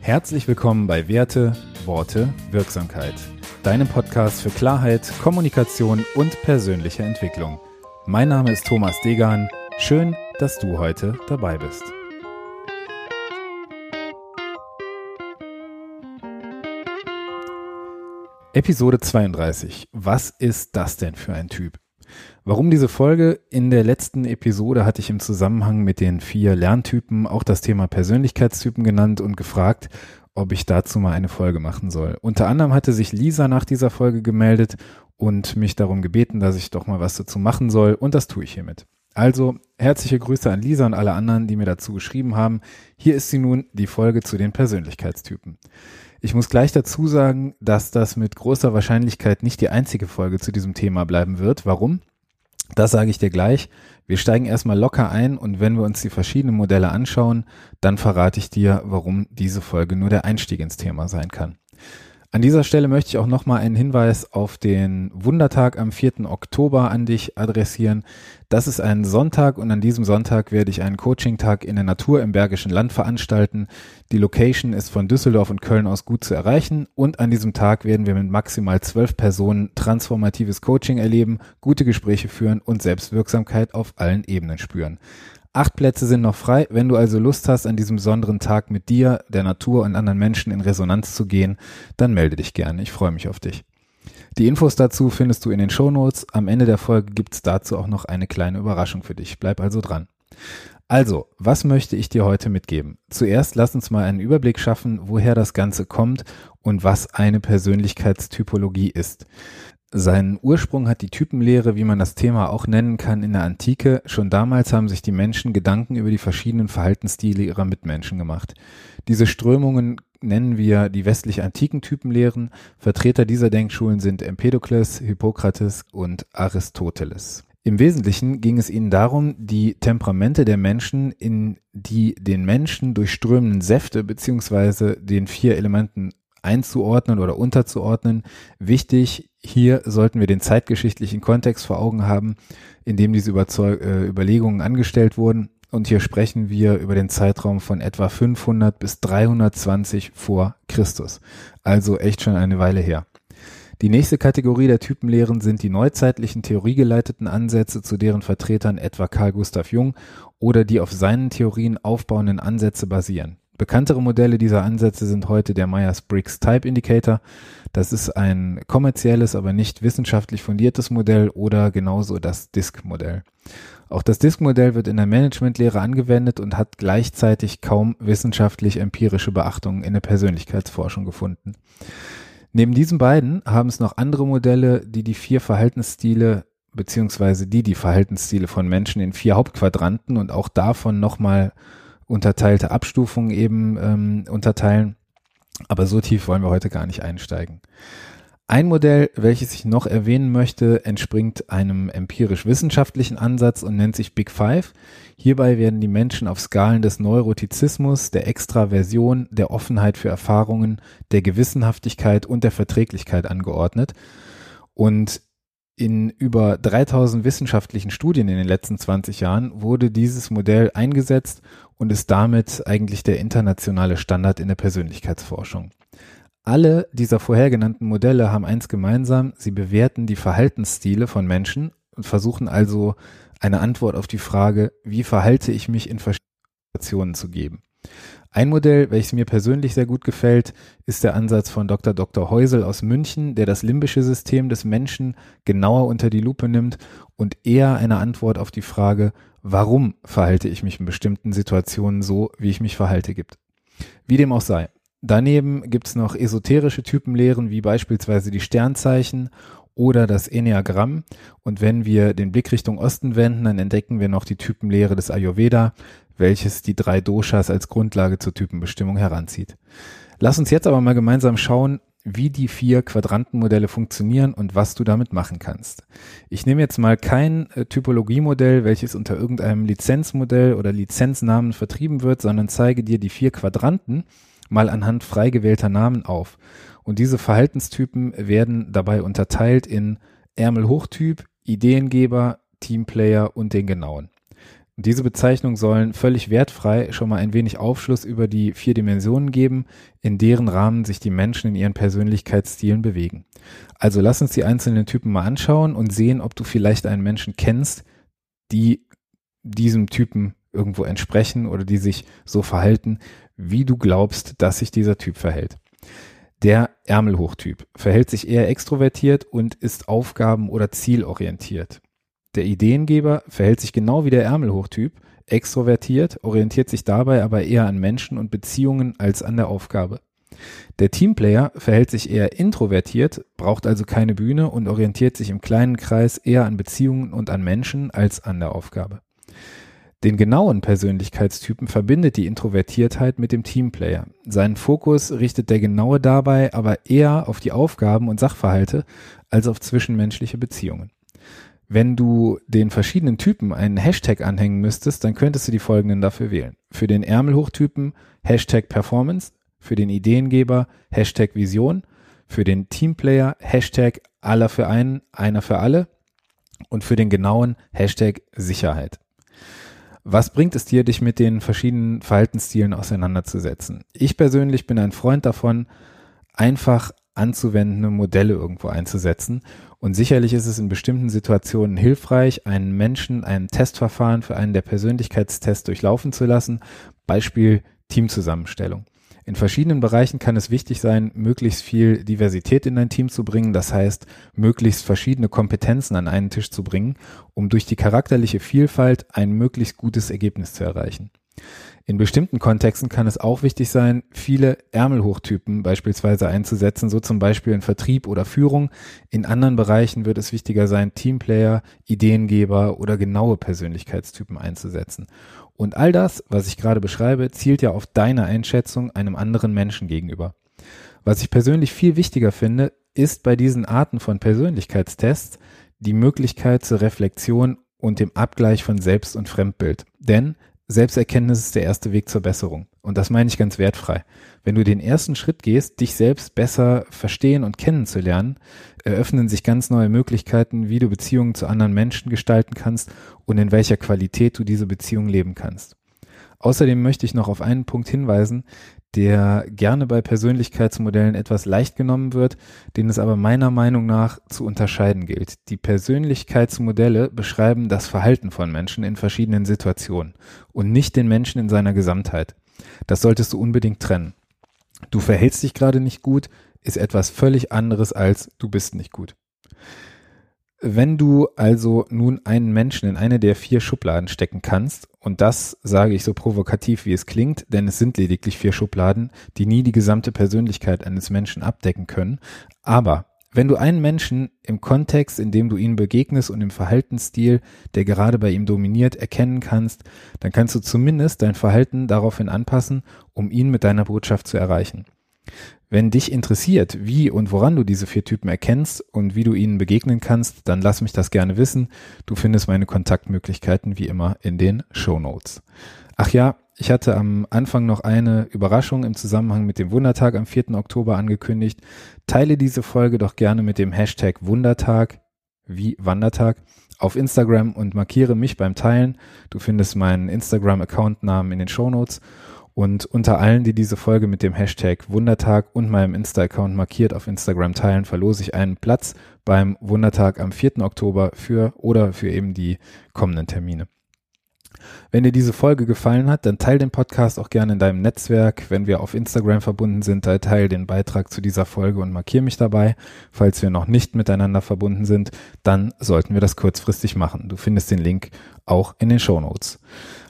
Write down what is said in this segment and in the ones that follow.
Herzlich willkommen bei Werte, Worte, Wirksamkeit. Deinem Podcast für Klarheit, Kommunikation und persönliche Entwicklung. Mein Name ist Thomas Degan. Schön, dass du heute dabei bist. Episode 32. Was ist das denn für ein Typ? Warum diese Folge? In der letzten Episode hatte ich im Zusammenhang mit den vier Lerntypen auch das Thema Persönlichkeitstypen genannt und gefragt, ob ich dazu mal eine Folge machen soll. Unter anderem hatte sich Lisa nach dieser Folge gemeldet und mich darum gebeten, dass ich doch mal was dazu machen soll und das tue ich hiermit. Also herzliche Grüße an Lisa und alle anderen, die mir dazu geschrieben haben. Hier ist sie nun, die Folge zu den Persönlichkeitstypen. Ich muss gleich dazu sagen, dass das mit großer Wahrscheinlichkeit nicht die einzige Folge zu diesem Thema bleiben wird. Warum? Das sage ich dir gleich. Wir steigen erstmal locker ein und wenn wir uns die verschiedenen Modelle anschauen, dann verrate ich dir, warum diese Folge nur der Einstieg ins Thema sein kann. An dieser Stelle möchte ich auch nochmal einen Hinweis auf den Wundertag am 4. Oktober an dich adressieren. Das ist ein Sonntag und an diesem Sonntag werde ich einen Coaching-Tag in der Natur im Bergischen Land veranstalten. Die Location ist von Düsseldorf und Köln aus gut zu erreichen und an diesem Tag werden wir mit maximal zwölf Personen transformatives Coaching erleben, gute Gespräche führen und Selbstwirksamkeit auf allen Ebenen spüren. Acht Plätze sind noch frei. Wenn du also Lust hast, an diesem besonderen Tag mit dir, der Natur und anderen Menschen in Resonanz zu gehen, dann melde dich gerne. Ich freue mich auf dich. Die Infos dazu findest du in den Shownotes. Am Ende der Folge gibt's dazu auch noch eine kleine Überraschung für dich. Bleib also dran. Also, was möchte ich dir heute mitgeben? Zuerst lass uns mal einen Überblick schaffen, woher das Ganze kommt und was eine Persönlichkeitstypologie ist. Seinen Ursprung hat die Typenlehre, wie man das Thema auch nennen kann, in der Antike. Schon damals haben sich die Menschen Gedanken über die verschiedenen Verhaltensstile ihrer Mitmenschen gemacht. Diese Strömungen nennen wir die westlich-antiken Typenlehren. Vertreter dieser Denkschulen sind Empedokles, Hippokrates und Aristoteles. Im Wesentlichen ging es ihnen darum, die Temperamente der Menschen in die den Menschen durchströmenden Säfte beziehungsweise den vier Elementen einzuordnen oder unterzuordnen. Wichtig, hier sollten wir den zeitgeschichtlichen Kontext vor Augen haben, in dem diese Überzeug äh, Überlegungen angestellt wurden. Und hier sprechen wir über den Zeitraum von etwa 500 bis 320 vor Christus. Also echt schon eine Weile her. Die nächste Kategorie der Typenlehren sind die neuzeitlichen theoriegeleiteten Ansätze, zu deren Vertretern etwa Carl Gustav Jung oder die auf seinen Theorien aufbauenden Ansätze basieren. Bekanntere Modelle dieser Ansätze sind heute der Myers-Briggs Type Indicator. Das ist ein kommerzielles, aber nicht wissenschaftlich fundiertes Modell oder genauso das DISC-Modell. Auch das DISC-Modell wird in der Managementlehre angewendet und hat gleichzeitig kaum wissenschaftlich empirische Beachtungen in der Persönlichkeitsforschung gefunden. Neben diesen beiden haben es noch andere Modelle, die die vier Verhaltensstile beziehungsweise die die Verhaltensstile von Menschen in vier Hauptquadranten und auch davon nochmal unterteilte Abstufungen eben ähm, unterteilen. Aber so tief wollen wir heute gar nicht einsteigen. Ein Modell, welches ich noch erwähnen möchte, entspringt einem empirisch-wissenschaftlichen Ansatz und nennt sich Big Five. Hierbei werden die Menschen auf Skalen des Neurotizismus, der Extraversion, der Offenheit für Erfahrungen, der Gewissenhaftigkeit und der Verträglichkeit angeordnet. Und in über 3000 wissenschaftlichen Studien in den letzten 20 Jahren wurde dieses Modell eingesetzt und ist damit eigentlich der internationale Standard in der Persönlichkeitsforschung. Alle dieser vorher genannten Modelle haben eins gemeinsam, sie bewerten die Verhaltensstile von Menschen und versuchen also eine Antwort auf die Frage, wie verhalte ich mich in verschiedenen Situationen zu geben. Ein Modell, welches mir persönlich sehr gut gefällt, ist der Ansatz von Dr. Dr. Heusel aus München, der das limbische System des Menschen genauer unter die Lupe nimmt und eher eine Antwort auf die Frage, warum verhalte ich mich in bestimmten Situationen so, wie ich mich verhalte, gibt. Wie dem auch sei. Daneben gibt's noch esoterische Typenlehren wie beispielsweise die Sternzeichen oder das Enneagramm. Und wenn wir den Blick Richtung Osten wenden, dann entdecken wir noch die Typenlehre des Ayurveda, welches die drei Doshas als Grundlage zur Typenbestimmung heranzieht. Lass uns jetzt aber mal gemeinsam schauen, wie die vier Quadrantenmodelle funktionieren und was du damit machen kannst. Ich nehme jetzt mal kein äh, Typologiemodell, welches unter irgendeinem Lizenzmodell oder Lizenznamen vertrieben wird, sondern zeige dir die vier Quadranten mal anhand frei gewählter Namen auf. Und diese Verhaltenstypen werden dabei unterteilt in Ärmelhochtyp, Ideengeber, Teamplayer und den genauen. Diese Bezeichnungen sollen völlig wertfrei schon mal ein wenig Aufschluss über die vier Dimensionen geben, in deren Rahmen sich die Menschen in ihren Persönlichkeitsstilen bewegen. Also lass uns die einzelnen Typen mal anschauen und sehen, ob du vielleicht einen Menschen kennst, die diesem Typen irgendwo entsprechen oder die sich so verhalten, wie du glaubst, dass sich dieser Typ verhält. Der Ärmelhochtyp verhält sich eher extrovertiert und ist aufgaben- oder zielorientiert. Der Ideengeber verhält sich genau wie der Ärmelhochtyp, extrovertiert, orientiert sich dabei aber eher an Menschen und Beziehungen als an der Aufgabe. Der Teamplayer verhält sich eher introvertiert, braucht also keine Bühne und orientiert sich im kleinen Kreis eher an Beziehungen und an Menschen als an der Aufgabe. Den genauen Persönlichkeitstypen verbindet die Introvertiertheit mit dem Teamplayer. Seinen Fokus richtet der Genaue dabei aber eher auf die Aufgaben und Sachverhalte als auf zwischenmenschliche Beziehungen. Wenn du den verschiedenen Typen einen Hashtag anhängen müsstest, dann könntest du die folgenden dafür wählen. Für den Ärmelhochtypen Hashtag Performance, für den Ideengeber Hashtag Vision, für den Teamplayer Hashtag aller für einen, einer für alle und für den genauen Hashtag Sicherheit. Was bringt es dir, dich mit den verschiedenen Verhaltensstilen auseinanderzusetzen? Ich persönlich bin ein Freund davon, einfach anzuwendende Modelle irgendwo einzusetzen. Und sicherlich ist es in bestimmten Situationen hilfreich, einen Menschen ein Testverfahren für einen der Persönlichkeitstests durchlaufen zu lassen. Beispiel Teamzusammenstellung. In verschiedenen Bereichen kann es wichtig sein, möglichst viel Diversität in ein Team zu bringen, das heißt, möglichst verschiedene Kompetenzen an einen Tisch zu bringen, um durch die charakterliche Vielfalt ein möglichst gutes Ergebnis zu erreichen. In bestimmten Kontexten kann es auch wichtig sein, viele Ärmelhochtypen beispielsweise einzusetzen, so zum Beispiel in Vertrieb oder Führung. In anderen Bereichen wird es wichtiger sein, Teamplayer, Ideengeber oder genaue Persönlichkeitstypen einzusetzen. Und all das, was ich gerade beschreibe, zielt ja auf deine Einschätzung einem anderen Menschen gegenüber. Was ich persönlich viel wichtiger finde, ist bei diesen Arten von Persönlichkeitstests die Möglichkeit zur Reflexion und dem Abgleich von Selbst- und Fremdbild. Denn Selbsterkenntnis ist der erste Weg zur Besserung. Und das meine ich ganz wertfrei. Wenn du den ersten Schritt gehst, dich selbst besser verstehen und kennenzulernen, eröffnen sich ganz neue Möglichkeiten, wie du Beziehungen zu anderen Menschen gestalten kannst und in welcher Qualität du diese Beziehung leben kannst. Außerdem möchte ich noch auf einen Punkt hinweisen, der gerne bei Persönlichkeitsmodellen etwas leicht genommen wird, den es aber meiner Meinung nach zu unterscheiden gilt. Die Persönlichkeitsmodelle beschreiben das Verhalten von Menschen in verschiedenen Situationen und nicht den Menschen in seiner Gesamtheit. Das solltest du unbedingt trennen. Du verhältst dich gerade nicht gut, ist etwas völlig anderes als du bist nicht gut. Wenn du also nun einen Menschen in eine der vier Schubladen stecken kannst, und das sage ich so provokativ, wie es klingt, denn es sind lediglich vier Schubladen, die nie die gesamte Persönlichkeit eines Menschen abdecken können, aber wenn du einen Menschen im Kontext, in dem du ihm begegnest und im Verhaltensstil, der gerade bei ihm dominiert, erkennen kannst, dann kannst du zumindest dein Verhalten daraufhin anpassen, um ihn mit deiner Botschaft zu erreichen. Wenn dich interessiert, wie und woran du diese vier Typen erkennst und wie du ihnen begegnen kannst, dann lass mich das gerne wissen. Du findest meine Kontaktmöglichkeiten wie immer in den Show Notes. Ach ja, ich hatte am Anfang noch eine Überraschung im Zusammenhang mit dem Wundertag am 4. Oktober angekündigt. Teile diese Folge doch gerne mit dem Hashtag Wundertag wie Wandertag auf Instagram und markiere mich beim Teilen. Du findest meinen Instagram-Account-Namen in den Show Notes. Und unter allen, die diese Folge mit dem Hashtag Wundertag und meinem Insta-Account markiert auf Instagram teilen, verlose ich einen Platz beim Wundertag am 4. Oktober für oder für eben die kommenden Termine. Wenn dir diese Folge gefallen hat, dann teile den Podcast auch gerne in deinem Netzwerk. Wenn wir auf Instagram verbunden sind, dann teile den Beitrag zu dieser Folge und markiere mich dabei. Falls wir noch nicht miteinander verbunden sind, dann sollten wir das kurzfristig machen. Du findest den Link auch in den Show Notes.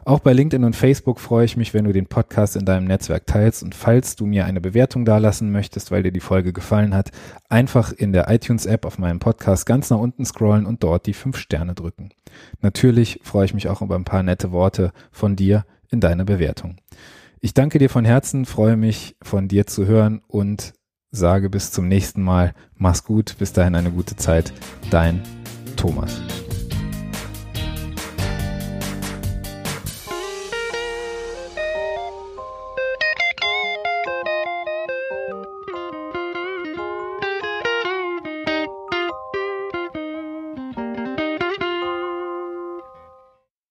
Auch bei LinkedIn und Facebook freue ich mich, wenn du den Podcast in deinem Netzwerk teilst und falls du mir eine Bewertung dalassen möchtest, weil dir die Folge gefallen hat, einfach in der iTunes-App auf meinem Podcast ganz nach unten scrollen und dort die fünf Sterne drücken. Natürlich freue ich mich auch über ein paar nette Worte von dir in deiner Bewertung. Ich danke dir von Herzen, freue mich von dir zu hören und sage bis zum nächsten Mal. Mach's gut, bis dahin eine gute Zeit. Dein Thomas.